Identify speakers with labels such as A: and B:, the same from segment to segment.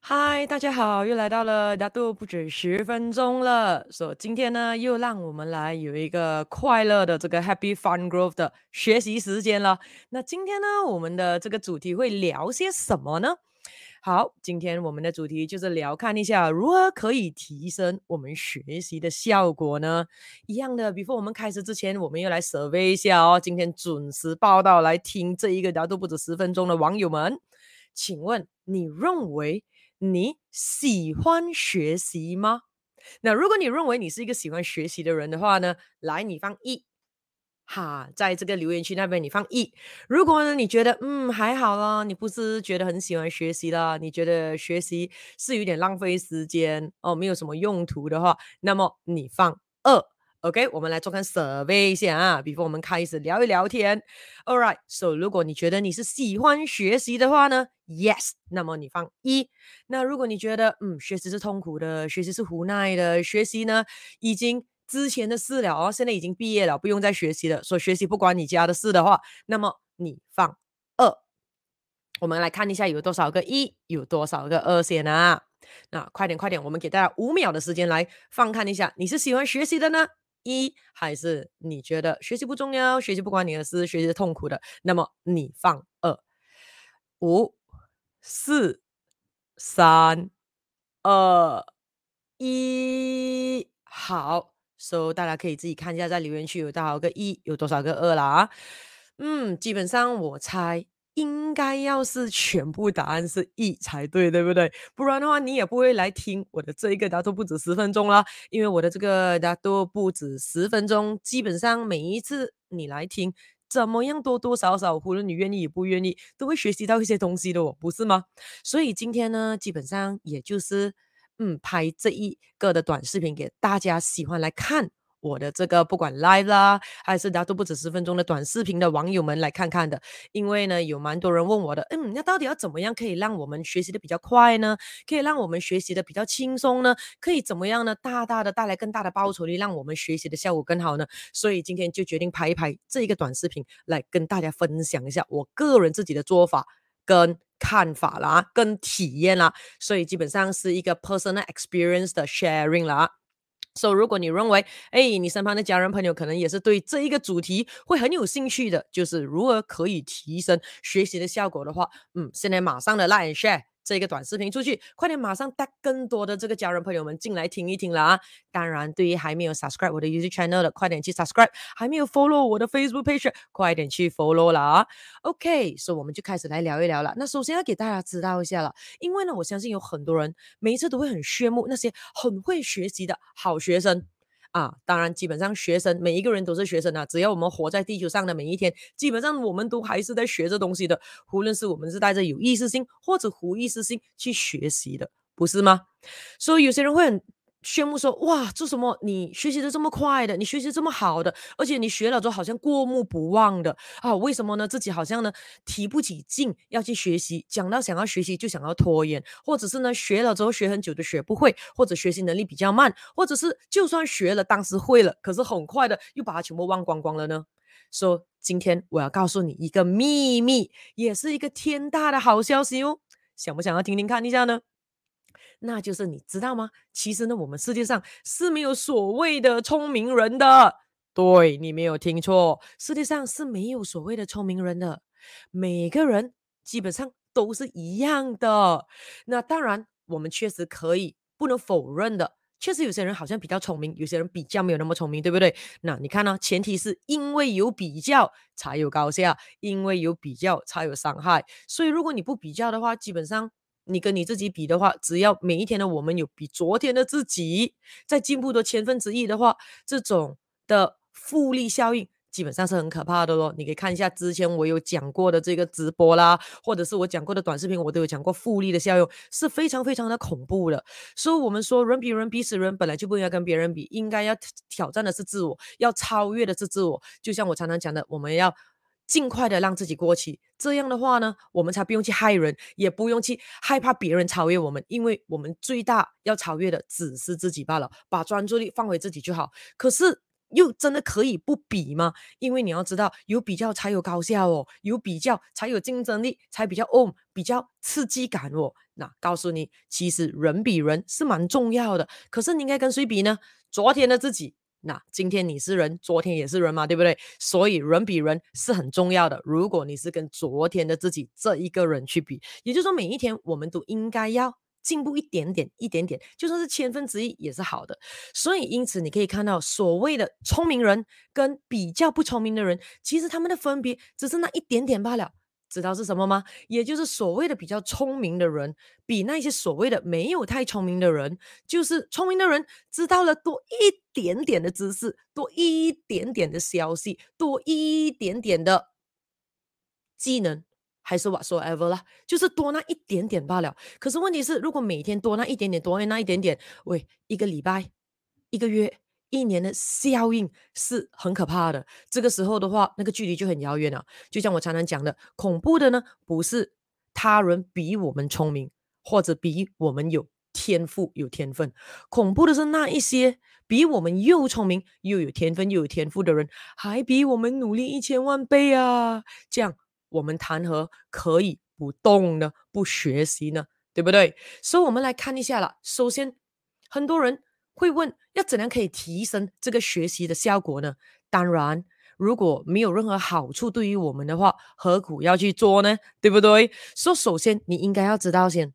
A: 嗨，大家好，又来到了大度不止十分钟了。所、so, 今天呢，又让我们来有一个快乐的这个 Happy Fun Growth 的学习时间了。那今天呢，我们的这个主题会聊些什么呢？好，今天我们的主题就是聊看一下如何可以提升我们学习的效果呢？一样的，before 我们开始之前，我们又来 survey 一下哦。今天准时报道来听这一个大度不止十分钟的网友们，请问你认为？你喜欢学习吗？那如果你认为你是一个喜欢学习的人的话呢，来，你放一，哈，在这个留言区那边你放一。如果呢，你觉得嗯还好啦，你不是觉得很喜欢学习啦，你觉得学习是有点浪费时间哦，没有什么用途的话，那么你放二。OK，我们来做看 survey 一下啊，before 我们开始聊一聊天。All right，so 如果你觉得你是喜欢学习的话呢，Yes，那么你放一。那如果你觉得嗯，学习是痛苦的，学习是无奈的，学习呢已经之前的事了哦，现在已经毕业了，不用再学习了，所以学习不关你家的事的话，那么你放二。我们来看一下有多少个一，有多少个二先啊？那快点快点，我们给大家五秒的时间来放看一下，你是喜欢学习的呢？一还是你觉得学习不重要，学习不关你的事，学习是痛苦的，那么你放二、五、四、三、二、一，好，so 大家可以自己看一下，在留言区有多少个一，有多少个二了啊？嗯，基本上我猜。应该要是全部答案是一才对，对不对？不然的话，你也不会来听我的这一个答都不止十分钟啦。因为我的这个大度不止十分钟，基本上每一次你来听，怎么样多多少少，无论你愿意与不愿意，都会学习到一些东西的，哦，不是吗？所以今天呢，基本上也就是嗯，拍这一个的短视频给大家喜欢来看。我的这个不管 live 啦，还是大度不止十分钟的短视频的网友们来看看的，因为呢，有蛮多人问我的，嗯，那到底要怎么样可以让我们学习的比较快呢？可以让我们学习的比较轻松呢？可以怎么样呢？大大的带来更大的报酬率，让我们学习的效果更好呢？所以今天就决定拍一拍这一个短视频，来跟大家分享一下我个人自己的做法跟看法啦，跟体验啦，所以基本上是一个 personal experience 的 sharing 啦。所以，如果你认为，哎，你身旁的家人朋友可能也是对这一个主题会很有兴趣的，就是如何可以提升学习的效果的话，嗯，现在马上的 Line share。这个短视频出去，快点马上带更多的这个家人朋友们进来听一听啦啊！当然，对于还没有 subscribe 我的 YouTube channel 的，快点去 subscribe；还没有 follow 我的 Facebook page，快点去 follow 啦！OK，所以我们就开始来聊一聊了。那首先要给大家知道一下了，因为呢，我相信有很多人每一次都会很羡慕那些很会学习的好学生。啊，当然，基本上学生每一个人都是学生啊。只要我们活在地球上的每一天，基本上我们都还是在学这东西的。无论是我们是带着有意识性或者无意识性去学习的，不是吗？所以有些人会很。宣布说：“哇，这什么？你学习的这么快的，你学习这么好的，而且你学了之后好像过目不忘的啊？为什么呢？自己好像呢提不起劲要去学习，讲到想要学习就想要拖延，或者是呢学了之后学很久都学不会，或者学习能力比较慢，或者是就算学了当时会了，可是很快的又把它全部忘光光了呢？说、今天我要告诉你一个秘密，也是一个天大的好消息哦，想不想要听听看一下呢？”那就是你知道吗？其实呢，我们世界上是没有所谓的聪明人的。对，你没有听错，世界上是没有所谓的聪明人的。每个人基本上都是一样的。那当然，我们确实可以不能否认的，确实有些人好像比较聪明，有些人比较没有那么聪明，对不对？那你看呢？前提是因为有比较才有高下，因为有比较才有伤害。所以如果你不比较的话，基本上。你跟你自己比的话，只要每一天的我们有比昨天的自己再进步的千分之一的话，这种的复利效应基本上是很可怕的咯。你可以看一下之前我有讲过的这个直播啦，或者是我讲过的短视频，我都有讲过复利的效用是非常非常的恐怖的。所以，我们说人比人比死人，本来就不应该跟别人比，应该要挑战的是自我，要超越的是自我。就像我常常讲的，我们要。尽快的让自己过期，这样的话呢，我们才不用去害人，也不用去害怕别人超越我们，因为我们最大要超越的只是自己罢了，把专注力放回自己就好。可是又真的可以不比吗？因为你要知道，有比较才有高效哦，有比较才有竞争力，才比较哦，比较刺激感哦。那告诉你，其实人比人是蛮重要的。可是你应该跟谁比呢？昨天的自己。那今天你是人，昨天也是人嘛，对不对？所以人比人是很重要的。如果你是跟昨天的自己这一个人去比，也就是说每一天我们都应该要。进步一点点，一点点，就算是千分之一也是好的。所以，因此你可以看到，所谓的聪明人跟比较不聪明的人，其实他们的分别只是那一点点罢了。知道是什么吗？也就是所谓的比较聪明的人，比那些所谓的没有太聪明的人，就是聪明的人知道了多一点点的知识，多一点点的消息，多一点点的技能。还是 whatsoever 啦，就是多那一点点罢了。可是问题是，如果每天多那一点点，多那一点点，喂，一个礼拜、一个月、一年的效应是很可怕的。这个时候的话，那个距离就很遥远了。就像我常常讲的，恐怖的呢，不是他人比我们聪明，或者比我们有天赋、有天分，恐怖的是那一些比我们又聪明又有天分又有天赋的人，还比我们努力一千万倍啊！这样。我们谈何可以不动呢？不学习呢？对不对？所以，我们来看一下了。首先，很多人会问，要怎样可以提升这个学习的效果呢？当然，如果没有任何好处对于我们的话，何苦要去做呢？对不对？所以，首先你应该要知道先，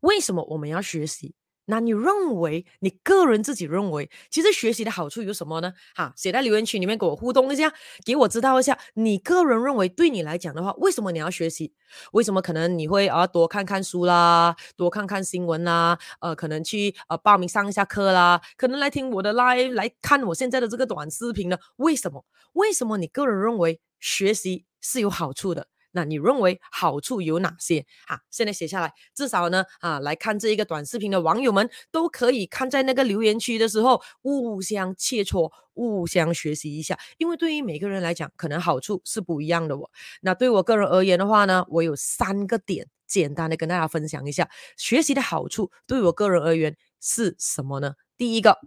A: 为什么我们要学习？那你认为，你个人自己认为，其实学习的好处有什么呢？哈，写在留言区里面给我互动一下，给我知道一下，你个人认为对你来讲的话，为什么你要学习？为什么可能你会啊多看看书啦，多看看新闻啦，呃，可能去呃报名上一下课啦，可能来听我的 live 来看我现在的这个短视频呢？为什么？为什么你个人认为学习是有好处的？那你认为好处有哪些啊？现在写下来，至少呢啊，来看这一个短视频的网友们都可以看在那个留言区的时候，互相切磋，互相学习一下。因为对于每个人来讲，可能好处是不一样的哦。那对我个人而言的话呢，我有三个点，简单的跟大家分享一下学习的好处。对我个人而言是什么呢？第一个。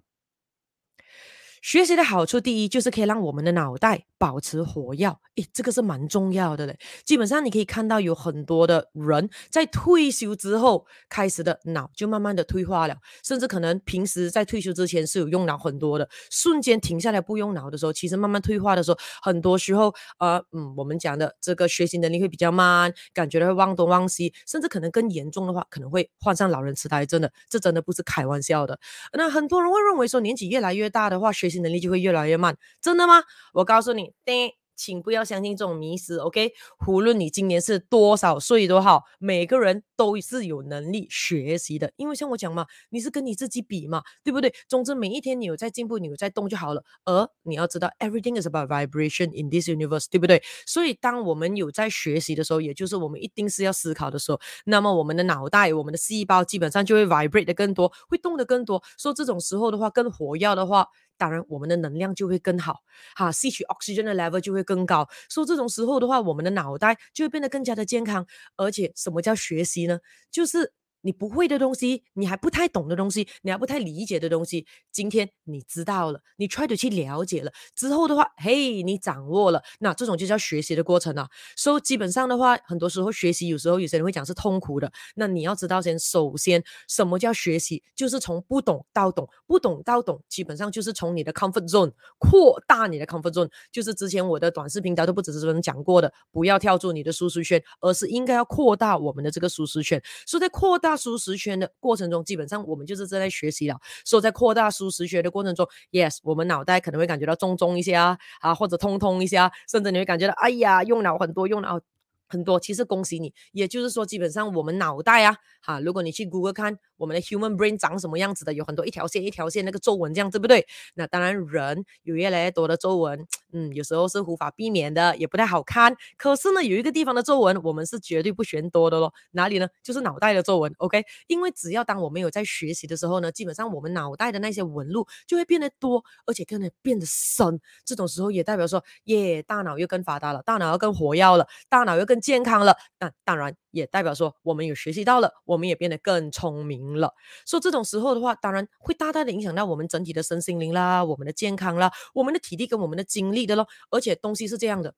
A: 学习的好处，第一就是可以让我们的脑袋保持活跃，诶，这个是蛮重要的嘞。基本上你可以看到有很多的人在退休之后开始的脑就慢慢的退化了，甚至可能平时在退休之前是有用脑很多的，瞬间停下来不用脑的时候，其实慢慢退化的时候，很多时候，呃，嗯，我们讲的这个学习能力会比较慢，感觉会忘东忘西，甚至可能更严重的话，可能会患上老人痴呆症的，这真的不是开玩笑的。那很多人会认为说，年纪越来越大的话，学习能力就会越来越慢，真的吗？我告诉你，对。请不要相信这种迷思，OK？无论你今年是多少岁都好，每个人都是有能力学习的。因为像我讲嘛，你是跟你自己比嘛，对不对？总之每一天你有在进步，你有在动就好了。而你要知道，everything is about vibration in this universe，对不对？所以当我们有在学习的时候，也就是我们一定是要思考的时候，那么我们的脑袋、我们的细胞基本上就会 vibrate 的更多，会动的更多。所以这种时候的话，更活跃的话。当然，我们的能量就会更好，哈，吸取 oxygen 的 level 就会更高。所以这种时候的话，我们的脑袋就会变得更加的健康。而且，什么叫学习呢？就是。你不会的东西，你还不太懂的东西，你还不太理解的东西，今天你知道了，你 try to 去了解了之后的话，嘿，你掌握了，那这种就叫学习的过程啊。所以基本上的话，很多时候学习有时候有些人会讲是痛苦的，那你要知道先，首先什么叫学习，就是从不懂到懂，不懂到懂，基本上就是从你的 comfort zone 扩大你的 comfort zone，就是之前我的短视频都不只是这么讲过的，不要跳出你的舒适圈，而是应该要扩大我们的这个舒适圈，所以在扩大。舒适圈的过程中，基本上我们就是正在学习了。所以在扩大舒适圈的过程中，yes，我们脑袋可能会感觉到重重一些啊，啊，或者通通一些啊，甚至你会感觉到，哎呀，用脑很多，用脑很多。其实恭喜你，也就是说，基本上我们脑袋啊，哈，如果你去 Google 看。我们的 human brain 长什么样子的？有很多一条线一条线那个皱纹，这样对不对？那当然，人有越来越多的皱纹，嗯，有时候是无法避免的，也不太好看。可是呢，有一个地方的皱纹，我们是绝对不嫌多的咯。哪里呢？就是脑袋的皱纹。OK，因为只要当我们有在学习的时候呢，基本上我们脑袋的那些纹路就会变得多，而且更得变得深。这种时候也代表说，耶，大脑又更发达了，大脑又更活跃了，大脑又更健康了。那当然也代表说，我们有学习到了，我们也变得更聪明。了。所以这种时候的话，当然会大大的影响到我们整体的身心灵啦，我们的健康啦，我们的体力跟我们的精力的咯。而且东西是这样的，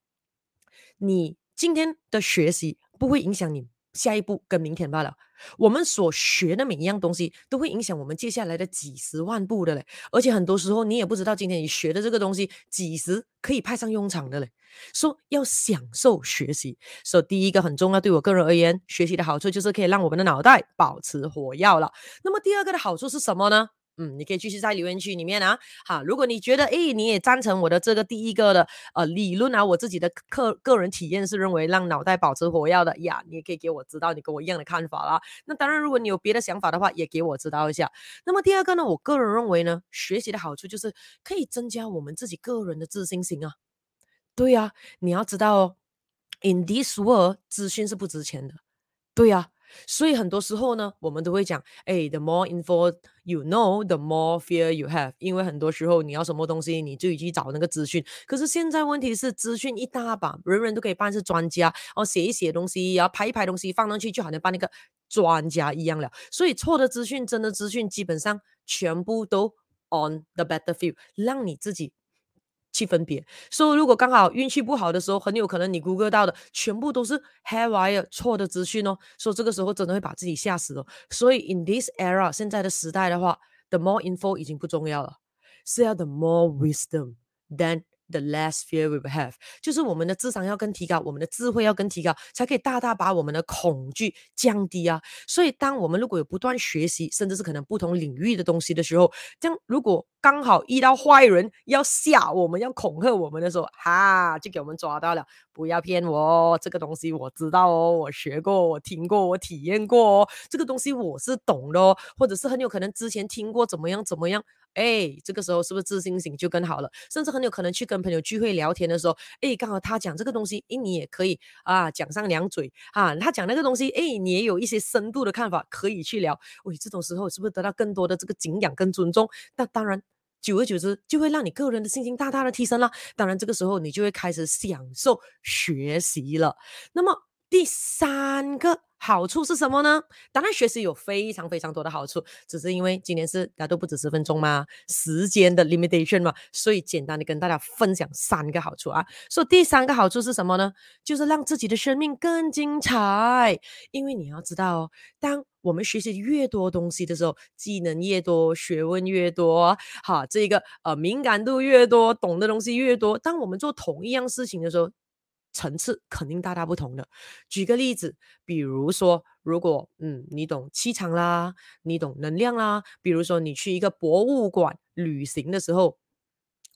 A: 你今天的学习不会影响你下一步跟明天罢了。我们所学的每一样东西都会影响我们接下来的几十万步的嘞，而且很多时候你也不知道今天你学的这个东西几时可以派上用场的嘞。说、要享受学习，所、以第一个很重要，对我个人而言，学习的好处就是可以让我们的脑袋保持火药了。那么第二个的好处是什么呢？嗯，你可以继续在留言区里面啊，好，如果你觉得诶，你也赞成我的这个第一个的呃理论啊，我自己的个个人体验是认为让脑袋保持活跃的呀，你也可以给我知道你跟我一样的看法啦。那当然，如果你有别的想法的话，也给我知道一下。那么第二个呢，我个人认为呢，学习的好处就是可以增加我们自己个人的自信心啊。对呀，你要知道哦，in this world，资讯是不值钱的。对呀。所以很多时候呢，我们都会讲，哎，the more info you know，the more fear you have。因为很多时候你要什么东西，你就去找那个资讯。可是现在问题是，资讯一大把，人人都可以扮是专家，哦，写一写东西，然后拍一拍东西放上去，就好像扮那个专家一样了。所以错的资讯、真的资讯，基本上全部都 on the battlefield，让你自己。去分别，所以如果刚好运气不好的时候，很有可能你 Google 到的全部都是 haywire 错的资讯哦，所以这个时候真的会把自己吓死哦。所以 in this era 现在的时代的话，the more info 已经不重要了，是要 the more wisdom than。The less fear we have，就是我们的智商要更提高，我们的智慧要更提高，才可以大大把我们的恐惧降低啊。所以，当我们如果有不断学习，甚至是可能不同领域的东西的时候，这样如果刚好遇到坏人要吓我们，要恐吓我们的时候，哈，就给我们抓到了，不要骗我，这个东西我知道哦，我学过，我听过，我体验过哦，这个东西我是懂的哦，或者是很有可能之前听过怎么样怎么样。哎，这个时候是不是自信心就更好了？甚至很有可能去跟朋友聚会聊天的时候，哎，刚好他讲这个东西，哎，你也可以啊讲上两嘴啊。他讲那个东西，哎，你也有一些深度的看法可以去聊。喂，这种时候是不是得到更多的这个敬仰跟尊重？那当然，久而久之就会让你个人的信心大大的提升了。当然，这个时候你就会开始享受学习了。那么第三个。好处是什么呢？当然，学习有非常非常多的好处，只是因为今天是大家都不止十分钟嘛，时间的 limitation 嘛，所以简单的跟大家分享三个好处啊。所以第三个好处是什么呢？就是让自己的生命更精彩。因为你要知道哦，当我们学习越多东西的时候，技能越多，学问越多，哈，这个呃敏感度越多，懂的东西越多。当我们做同一样事情的时候，层次肯定大大不同的。举个例子，比如说，如果嗯，你懂气场啦，你懂能量啦，比如说你去一个博物馆旅行的时候。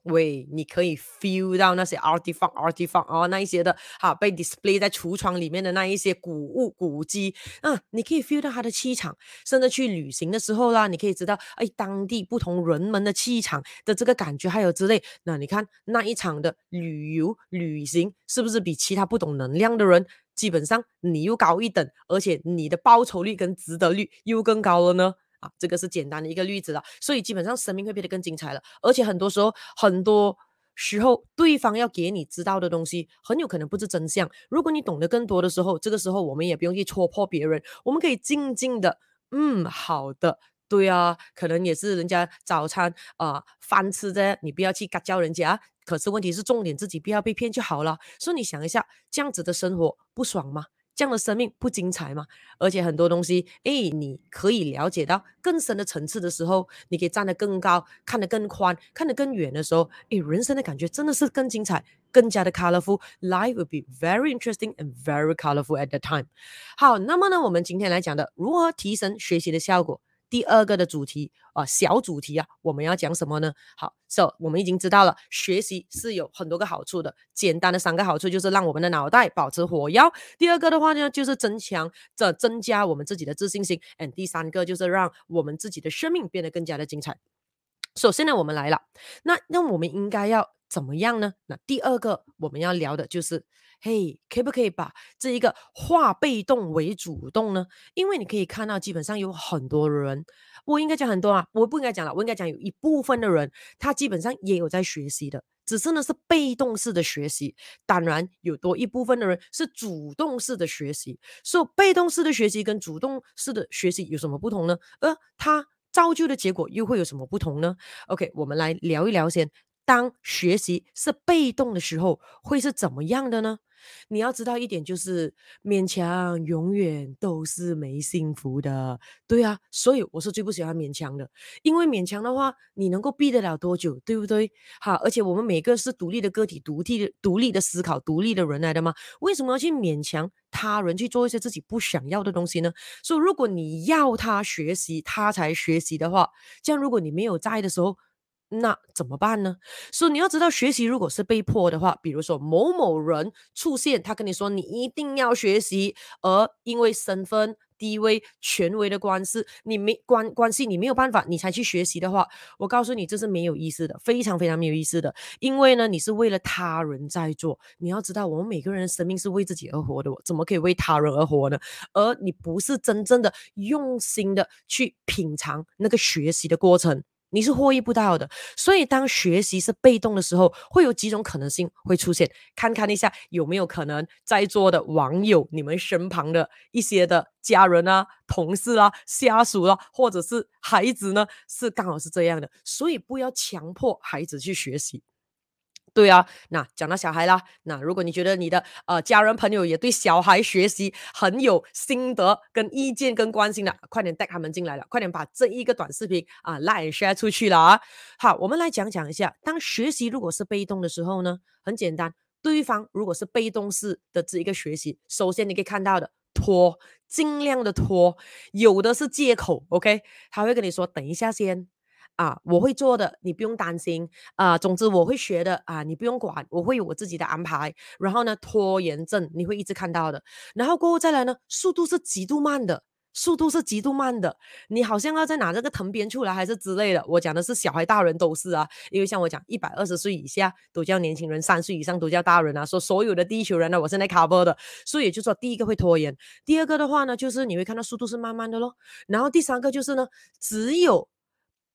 A: 喂，你可以 feel 到那些 artifact artifact 哦，那一些的哈被 display 在橱窗里面的那一些古物古迹啊，你可以 feel 到它的气场。甚至去旅行的时候啦，你可以知道哎，当地不同人们的气场的这个感觉还有之类。那你看那一场的旅游旅行，是不是比其他不懂能量的人，基本上你又高一等，而且你的报酬率跟值得率又更高了呢？啊，这个是简单的一个例子了，所以基本上生命会变得更精彩了，而且很多时候，很多时候对方要给你知道的东西，很有可能不是真相。如果你懂得更多的时候，这个时候我们也不用去戳破别人，我们可以静静的，嗯，好的，对啊，可能也是人家早餐啊、呃、饭吃的，你不要去嘎叫人家，可是问题是重点自己不要被骗就好了。所以你想一下，这样子的生活不爽吗？这样的生命不精彩吗？而且很多东西，诶，你可以了解到更深的层次的时候，你可以站得更高，看得更宽，看得更远的时候，诶，人生的感觉真的是更精彩，更加的 colorful。Life will be very interesting and very colorful at the time。好，那么呢，我们今天来讲的如何提升学习的效果。第二个的主题啊，小主题啊，我们要讲什么呢？好，So 我们已经知道了，学习是有很多个好处的。简单的三个好处就是让我们的脑袋保持活跃。第二个的话呢，就是增强这增加我们自己的自信心。And 第三个就是让我们自己的生命变得更加的精彩。首先呢，我们来了，那那我们应该要怎么样呢？那第二个我们要聊的就是。嘿可不可以把这一个化被动为主动呢？因为你可以看到，基本上有很多人，我应该讲很多啊，我不应该讲了，我应该讲有一部分的人，他基本上也有在学习的。只是呢是被动式的学习。当然，有多一部分的人是主动式的学习。所以，被动式的学习跟主动式的学习有什么不同呢？而它造就的结果又会有什么不同呢？OK，我们来聊一聊先。当学习是被动的时候，会是怎么样的呢？你要知道一点，就是勉强永远都是没幸福的。对啊，所以我是最不喜欢勉强的，因为勉强的话，你能够避得了多久，对不对？好，而且我们每个是独立的个体，独立的独立的思考，独立的人来的吗？为什么要去勉强他人去做一些自己不想要的东西呢？所以，如果你要他学习，他才学习的话，这样如果你没有在的时候。那怎么办呢？所以你要知道，学习如果是被迫的话，比如说某某人出现，他跟你说你一定要学习，而因为身份、地位、权威的关系，你没关关系，你没有办法，你才去学习的话，我告诉你，这是没有意思的，非常非常没有意思的。因为呢，你是为了他人在做。你要知道，我们每个人的生命是为自己而活的，怎么可以为他人而活呢？而你不是真正的用心的去品尝那个学习的过程。你是获益不到的，所以当学习是被动的时候，会有几种可能性会出现。看看一下有没有可能在座的网友，你们身旁的一些的家人啊、同事啊、下属啊，或者是孩子呢，是刚好是这样的。所以不要强迫孩子去学习。对啊，那讲到小孩啦，那如果你觉得你的呃家人朋友也对小孩学习很有心得、跟意见、跟关心的，快点带他们进来了，快点把这一个短视频啊拉 share 出去了啊！好，我们来讲讲一下，当学习如果是被动的时候呢，很简单，对方如果是被动式的这一个学习，首先你可以看到的拖，尽量的拖，有的是借口，OK，他会跟你说等一下先。啊，我会做的，你不用担心啊。总之我会学的啊，你不用管，我会有我自己的安排。然后呢，拖延症你会一直看到的。然后过后再来呢，速度是极度慢的，速度是极度慢的。你好像要再拿这个藤鞭出来还是之类的。我讲的是小孩大人都是啊，因为像我讲一百二十岁以下都叫年轻人，三岁以上都叫大人啊。说所有的地球人呢，我是来 cover 的。所以也就是说，第一个会拖延，第二个的话呢，就是你会看到速度是慢慢的咯。然后第三个就是呢，只有。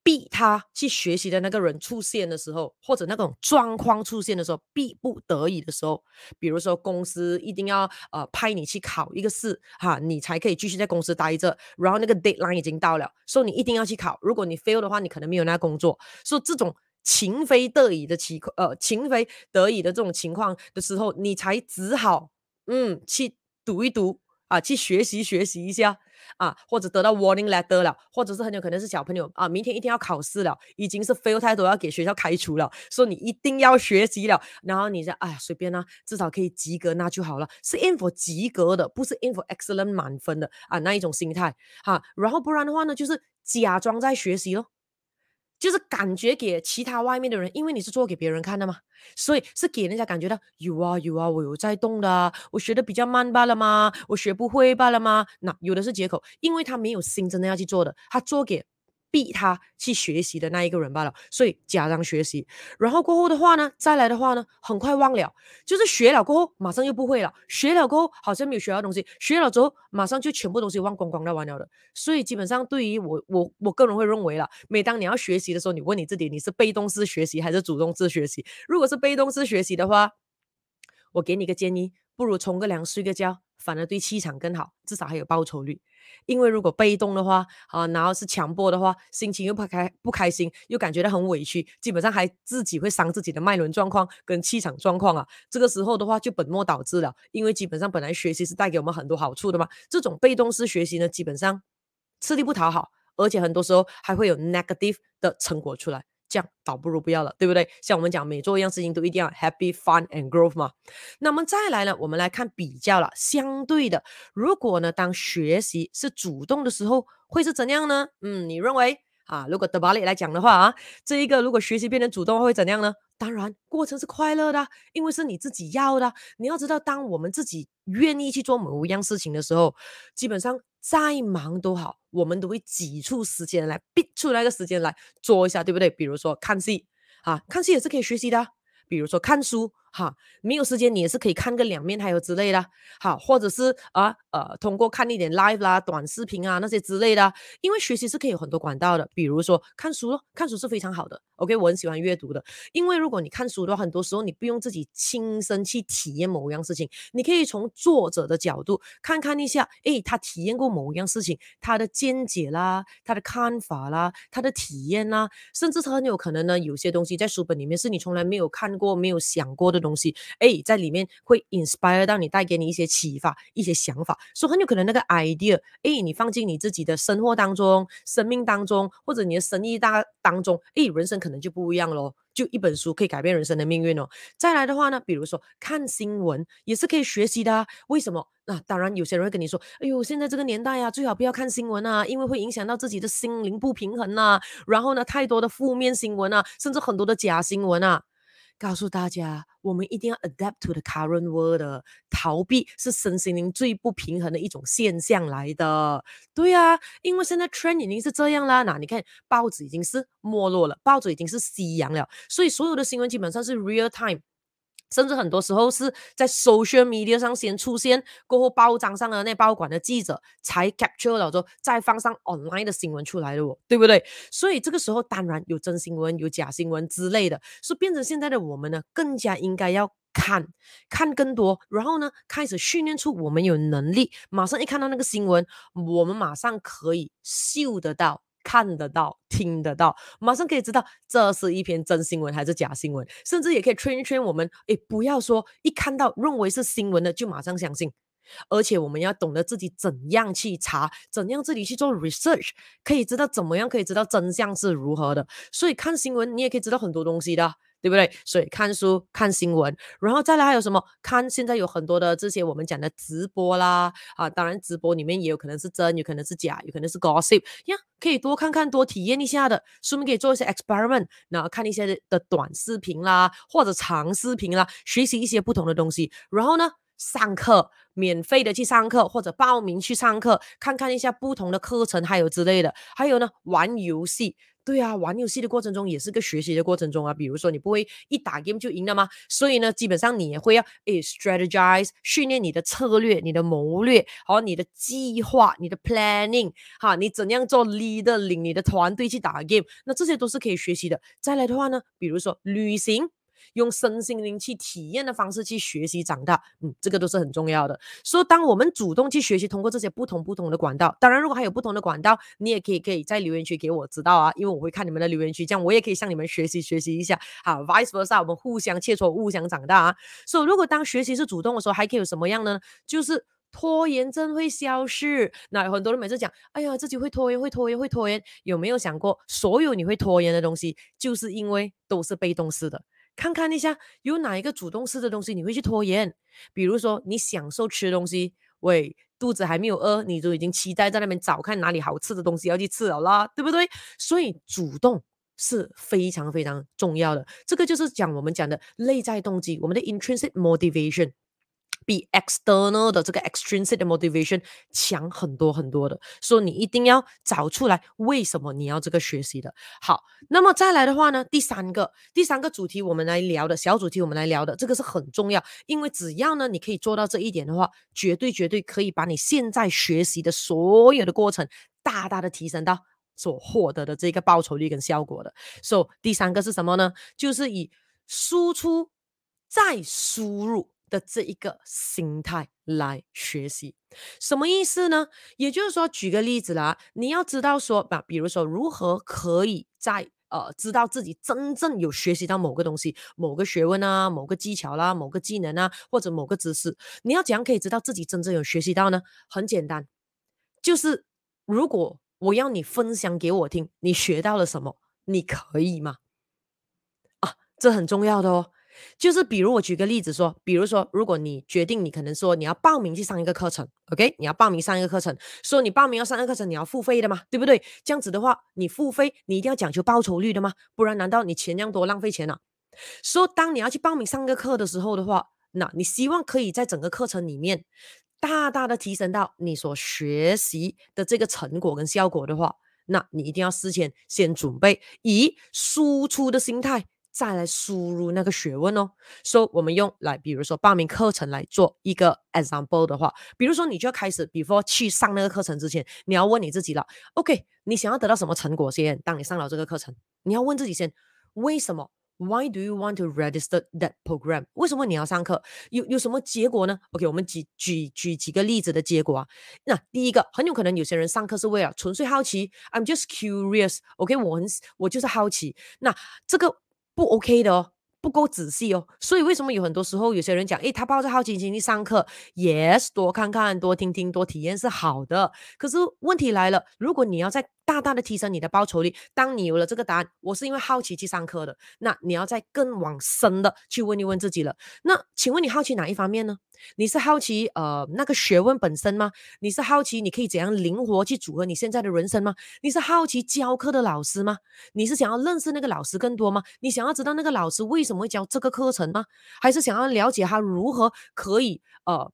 A: 逼他去学习的那个人出现的时候，或者那种状况出现的时候，逼不得已的时候，比如说公司一定要呃派你去考一个试哈，你才可以继续在公司待着，然后那个 deadline 已经到了，所以你一定要去考。如果你 fail 的话，你可能没有那个工作。所以这种情非得已的情况，呃，情非得已的这种情况的时候，你才只好嗯去读一读啊，去学习学习一下。啊，或者得到 warning letter 了，或者是很有可能是小朋友啊，明天一定要考试了，已经是 fail 太多要给学校开除了，说你一定要学习了，然后你这哎呀随便啦、至少可以及格那就好了，是 in for 及格的，不是 in for excellent 满分的啊那一种心态哈、然后不然的话呢，就是假装在学习咯。就是感觉给其他外面的人，因为你是做给别人看的嘛，所以是给人家感觉到有啊有啊，我有在动的，我学的比较慢罢了吗？我学不会罢了吗？那有的是借口，因为他没有心真的要去做的，他做给。逼他去学习的那一个人罢了，所以假装学习，然后过后的话呢，再来的话呢，很快忘了，就是学了过后马上又不会了，学了过后好像没有学到东西，学了之后马上就全部东西忘光光的完了的，所以基本上对于我我我个人会认为了，每当你要学习的时候，你问你自己，你是被动式学习还是主动式学习？如果是被动式学习的话，我给你个建议，不如冲个凉睡个觉，反而对气场更好，至少还有报酬率。因为如果被动的话，啊，然后是强迫的话，心情又不开不开心，又感觉到很委屈，基本上还自己会伤自己的脉轮状况跟气场状况啊。这个时候的话，就本末倒置了。因为基本上本来学习是带给我们很多好处的嘛，这种被动式学习呢，基本上吃力不讨好，而且很多时候还会有 negative 的成果出来。这样倒不如不要了，对不对？像我们讲，每做一样事情都一定要 happy, fun and growth 嘛。那么再来呢，我们来看比较了。相对的，如果呢，当学习是主动的时候，会是怎样呢？嗯，你认为啊？如果德巴利来讲的话啊，这一个如果学习变成主动会怎样呢？当然，过程是快乐的，因为是你自己要的。你要知道，当我们自己愿意去做某一样事情的时候，基本上。再忙都好，我们都会挤出时间来，逼出来个时间来做一下，对不对？比如说看戏，啊，看戏也是可以学习的。比如说看书，哈，没有时间你也是可以看个两面，还有之类的，好，或者是啊，呃，通过看一点 live 啦、短视频啊那些之类的，因为学习是可以有很多管道的。比如说看书咯，看书是非常好的 OK，我很喜欢阅读的，因为如果你看书的话，很多时候你不用自己亲身去体验某一样事情，你可以从作者的角度看看一下，诶，他体验过某一样事情，他的见解啦，他的看法啦，他的体验啦，甚至是很有可能呢，有些东西在书本里面是你从来没有看过、没有想过的东西，诶，在里面会 inspire 到你，带给你一些启发、一些想法，所以很有可能那个 idea，诶，你放进你自己的生活当中、生命当中，或者你的生意大当中，诶，人生。可能就不一样喽，就一本书可以改变人生的命运哦。再来的话呢，比如说看新闻也是可以学习的啊。为什么？那、啊、当然有些人会跟你说：“哎呦，现在这个年代呀，最好不要看新闻啊，因为会影响到自己的心灵不平衡啊。然后呢，太多的负面新闻啊，甚至很多的假新闻啊。”告诉大家，我们一定要 adapt to the current world。逃避是身心灵最不平衡的一种现象来的。对啊，因为现在 trend 已经是这样啦。那你看，报纸已经是没落了，报纸已经是夕阳了，所以所有的新闻基本上是 real time。甚至很多时候是在 social media 上先出现，过后报章上的那报馆的记者才 capture 了之后再放上 online 的新闻出来的哦，对不对？所以这个时候当然有真新闻、有假新闻之类的，所以变成现在的我们呢，更加应该要看看更多，然后呢，开始训练出我们有能力，马上一看到那个新闻，我们马上可以嗅得到。看得到、听得到，马上可以知道这是一篇真新闻还是假新闻，甚至也可以圈一圈我们，诶，不要说一看到认为是新闻的就马上相信，而且我们要懂得自己怎样去查，怎样自己去做 research，可以知道怎么样可以知道真相是如何的。所以看新闻你也可以知道很多东西的。对不对？所以看书、看新闻，然后再来还有什么？看现在有很多的这些我们讲的直播啦，啊，当然直播里面也有可能是真，有可能是假，有可能是 gossip 呀，可以多看看、多体验一下的，顺便可以做一些 experiment，然后看一些的短视频啦，或者长视频啦，学习一些不同的东西。然后呢，上课，免费的去上课，或者报名去上课，看看一下不同的课程，还有之类的。还有呢，玩游戏。对啊，玩游戏的过程中也是个学习的过程中啊。比如说，你不会一打 game 就赢了吗？所以呢，基本上你也会要诶 strategize，训练你的策略、你的谋略，好，你的计划、你的 planning，哈，你怎样做 leader，领你的团队去打 game，那这些都是可以学习的。再来的话呢，比如说旅行。用身心灵去体验的方式去学习长大，嗯，这个都是很重要的。所以，当我们主动去学习，通过这些不同不同的管道，当然，如果还有不同的管道，你也可以可以在留言区给我知道啊，因为我会看你们的留言区，这样我也可以向你们学习学习一下。好，vice versa，我们互相切磋，互相长大啊。所以，如果当学习是主动的时候，还可以有什么样呢？就是拖延症会消失。那很多人每次讲，哎呀，自己会拖延，会拖延，会拖延，有没有想过，所有你会拖延的东西，就是因为都是被动式的。看看一下，有哪一个主动式的东西你会去拖延？比如说，你享受吃东西，喂，肚子还没有饿，你都已经期待在那边找看哪里好吃的东西要去吃了啦，对不对？所以主动是非常非常重要的。这个就是讲我们讲的内在动机，我们的 intrinsic motivation。比 external 的这个 extrinsic motivation 强很多很多的，所以你一定要找出来为什么你要这个学习的。好，那么再来的话呢，第三个第三个主题我们来聊的小主题我们来聊的这个是很重要，因为只要呢你可以做到这一点的话，绝对绝对可以把你现在学习的所有的过程大大的提升到所获得的这个报酬率跟效果的。所以第三个是什么呢？就是以输出再输入。的这一个心态来学习，什么意思呢？也就是说，举个例子啦，你要知道说，吧，比如说，如何可以在呃知道自己真正有学习到某个东西、某个学问啊、某个技巧啦、某个技能啊，或者某个知识，你要怎样可以知道自己真正有学习到呢？很简单，就是如果我要你分享给我听，你学到了什么，你可以吗？啊，这很重要的哦。就是比如我举个例子说，比如说如果你决定你可能说你要报名去上一个课程，OK，你要报名上一个课程，说你报名要上一个课程，你要付费的嘛，对不对？这样子的话，你付费你一定要讲究报酬率的嘛？不然难道你钱这样多浪费钱啊？说当你要去报名上个课的时候的话，那你希望可以在整个课程里面大大的提升到你所学习的这个成果跟效果的话，那你一定要事前先准备，以输出的心态。再来输入那个学问哦，所以我们用来，比如说报名课程来做一个 example 的话，比如说你就要开始，before 去上那个课程之前，你要问你自己了，OK，你想要得到什么成果先？当你上了这个课程，你要问自己先，为什么？Why do you want to register that program？为什么你要上课？有有什么结果呢？OK，我们举举举几个例子的结果啊。那第一个，很有可能有些人上课是为了纯粹好奇，I'm just curious。OK，我很我就是好奇。那这个不 OK 的哦。不够仔细哦，所以为什么有很多时候有些人讲，诶，他抱着好奇心去上课，yes，多看看，多听听，多体验是好的。可是问题来了，如果你要在大大的提升你的报酬率。当你有了这个答案，我是因为好奇去上课的，那你要再更往深的去问一问自己了。那请问你好奇哪一方面呢？你是好奇呃那个学问本身吗？你是好奇你可以怎样灵活去组合你现在的人生吗？你是好奇教课的老师吗？你是想要认识那个老师更多吗？你想要知道那个老师为什么会教这个课程吗？还是想要了解他如何可以呃？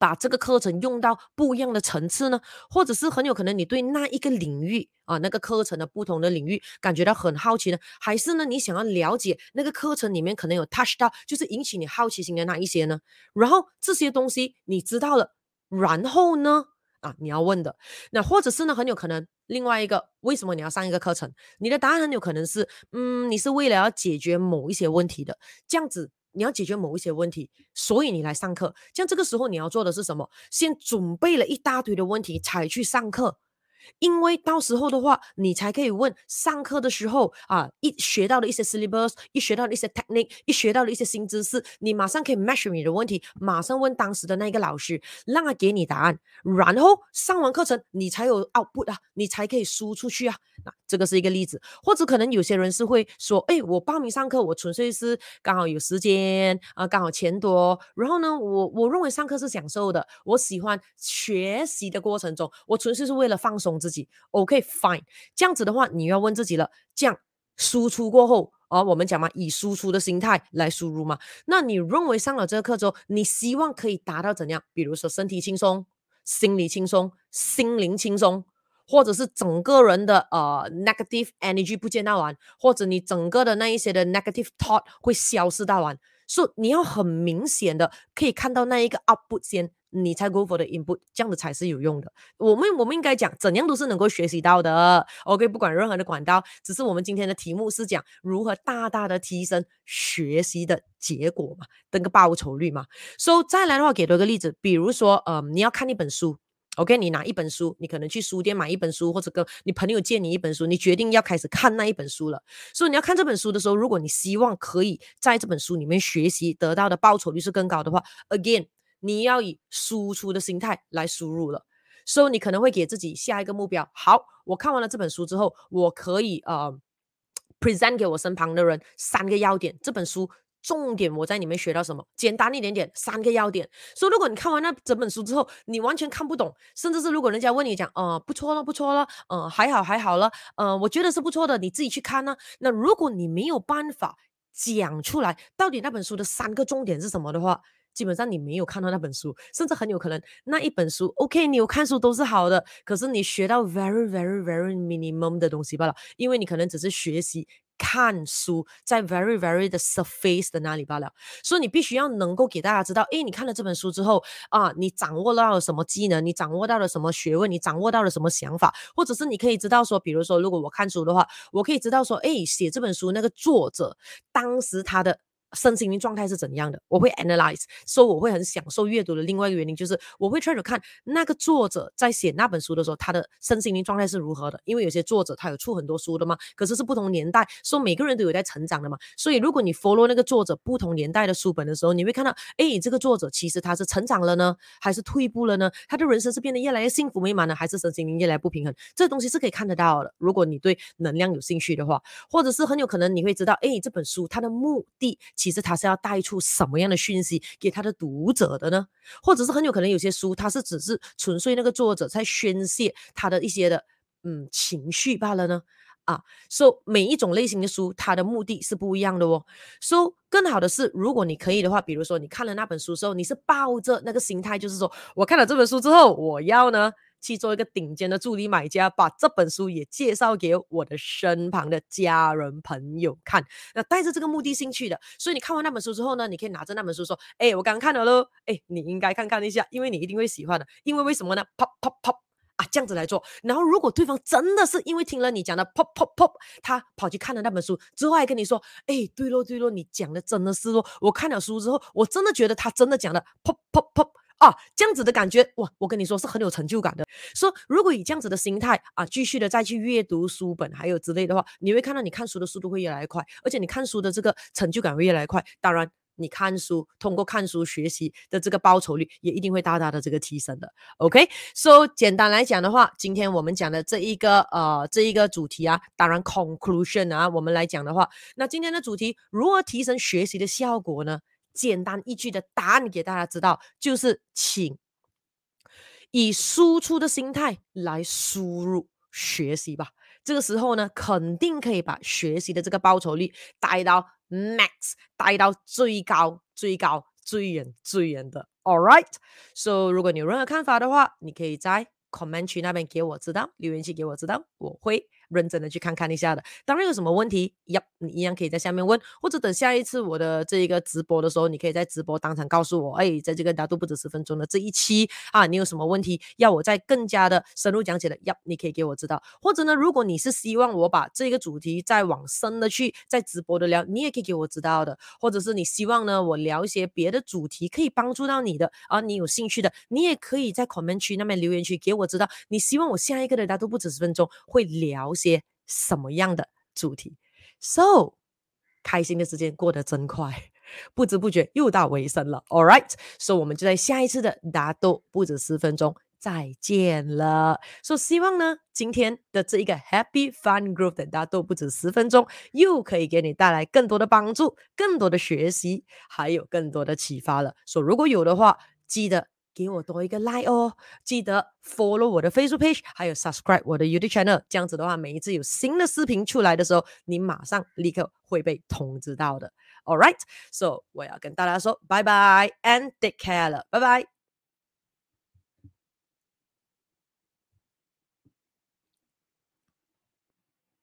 A: 把这个课程用到不一样的层次呢，或者是很有可能你对那一个领域啊，那个课程的不同的领域感觉到很好奇呢，还是呢你想要了解那个课程里面可能有 touch 到，就是引起你好奇心的那一些呢？然后这些东西你知道了，然后呢啊你要问的，那或者是呢很有可能另外一个，为什么你要上一个课程？你的答案很有可能是，嗯，你是为了要解决某一些问题的，这样子。你要解决某一些问题，所以你来上课。像这个时候你要做的是什么？先准备了一大堆的问题才去上课。因为到时候的话，你才可以问上课的时候啊，一学到的一些 syllabus，一学到的一些 technique，一学到的一些新知识，你马上可以 match 你的问题，马上问当时的那个老师，让他给你答案。然后上完课程，你才有 output 啊，你才可以输出去啊。那这个是一个例子，或者可能有些人是会说，哎，我报名上课，我纯粹是刚好有时间啊，刚好钱多。然后呢，我我认为上课是享受的，我喜欢学习的过程中，我纯粹是为了放松。自己 OK fine，这样子的话，你要问自己了。这样输出过后，哦，我们讲嘛，以输出的心态来输入嘛。那你认为上了这个课之后，你希望可以达到怎样？比如说身体轻松、心理轻松、心灵轻松，或者是整个人的呃 negative energy 不见到完，或者你整个的那一些的 negative thought 会消失到完。所以你要很明显的可以看到那一个 output 先。你才 go for the input，这样的才是有用的。我们我们应该讲，怎样都是能够学习到的。OK，不管任何的管道，只是我们今天的题目是讲如何大大的提升学习的结果嘛，登个报酬率嘛。所以再来的话，给多一个例子，比如说，呃，你要看一本书，OK，你拿一本书，你可能去书店买一本书，或者跟你朋友借你一本书，你决定要开始看那一本书了。所以你要看这本书的时候，如果你希望可以在这本书里面学习得到的报酬率是更高的话，again。你要以输出的心态来输入了，所以你可能会给自己下一个目标。好，我看完了这本书之后，我可以呃 present 给我身旁的人三个要点。这本书重点我在里面学到什么？简单一点点，三个要点。所以如果你看完那整本书之后，你完全看不懂，甚至是如果人家问你讲，呃，不错了，不错了，呃，还好还好了，呃，我觉得是不错的，你自己去看呢。那如果你没有办法讲出来，到底那本书的三个重点是什么的话，基本上你没有看到那本书，甚至很有可能那一本书，OK，你有看书都是好的，可是你学到 very very very minimum 的东西罢了，因为你可能只是学习看书，在 very very 的 surface 的那里罢了，所以你必须要能够给大家知道，诶，你看了这本书之后啊，你掌握到了什么技能，你掌握到了什么学问，你掌握到了什么想法，或者是你可以知道说，比如说如果我看书的话，我可以知道说，诶，写这本书那个作者当时他的。身心灵状态是怎样的？我会 analyze，所以我会很享受阅读的另外一个原因就是，我会 try to 看那个作者在写那本书的时候，他的身心灵状态是如何的。因为有些作者他有出很多书的嘛，可是是不同年代，说每个人都有在成长的嘛。所以如果你 follow 那个作者不同年代的书本的时候，你会看到，哎，这个作者其实他是成长了呢，还是退步了呢？他的人生是变得越来越幸福美满呢，还是身心灵越来越不平衡？这东西是可以看得到的。如果你对能量有兴趣的话，或者是很有可能你会知道，哎，这本书它的目的。其实他是要带出什么样的讯息给他的读者的呢？或者是很有可能有些书，他是只是纯粹那个作者在宣泄他的一些的嗯情绪罢了呢？啊，所以每一种类型的书，它的目的是不一样的哦。所以更好的是，如果你可以的话，比如说你看了那本书之后，你是抱着那个心态，就是说我看了这本书之后，我要呢。去做一个顶尖的助理买家，把这本书也介绍给我的身旁的家人朋友看。那带着这个目的性去的，所以你看完那本书之后呢，你可以拿着那本书说：“哎、我刚刚看了喽，哎、你应该看看一下，因为你一定会喜欢的。因为为什么呢？啪啪啪啊，这样子来做。然后如果对方真的是因为听了你讲的 pop pop pop，他跑去看了那本书之后还跟你说，哎，对咯对咯，你讲的真的是咯，我看了书之后，我真的觉得他真的讲的 pop pop pop。啊，这样子的感觉哇，我跟你说是很有成就感的。说如果以这样子的心态啊，继续的再去阅读书本还有之类的话，你会看到你看书的速度会越来越快，而且你看书的这个成就感会越来越快。当然，你看书通过看书学习的这个报酬率也一定会大大的这个提升的。OK，so、简单来讲的话，今天我们讲的这一个呃这一个主题啊，当然 conclusion 啊，我们来讲的话，那今天的主题如何提升学习的效果呢？简单一句的答案给大家知道，就是请以输出的心态来输入学习吧。这个时候呢，肯定可以把学习的这个报酬率带到 max，带到最高、最高、最远、最远的。All right，so 如果你有任何看法的话，你可以在 comment 区那边给我知道，留言区给我知道，我会。认真的去看看一下的，当然有什么问题呀，你一样可以在下面问，或者等下一次我的这一个直播的时候，你可以在直播当场告诉我，哎，在这个大度不止十分钟的这一期啊，你有什么问题要我再更加的深入讲解的呀，你可以给我知道，或者呢，如果你是希望我把这个主题再往深的去在直播的聊，你也可以给我知道的，或者是你希望呢我聊一些别的主题可以帮助到你的啊，你有兴趣的，你也可以在 comment 区那边留言区给我知道，你希望我下一个的大度不止十分钟会聊些。什么样的主题？So，开心的时间过得真快，不知不觉又到尾声了。All right，So 我们就在下一次的大度不止十分钟再见了。So 希望呢，今天的这一个 Happy Fun Group 的大度不止十分钟，又可以给你带来更多的帮助、更多的学习，还有更多的启发了。So 如果有的话，记得。给我多一个 like 哦，记得 follow 我的 Facebook page，还有 subscribe 我的 YouTube channel，这样子的话，每一次有新的视频出来的时候，你马上立刻会被通知到的。All right，so 我要跟大家说拜拜 and take care 了，拜拜。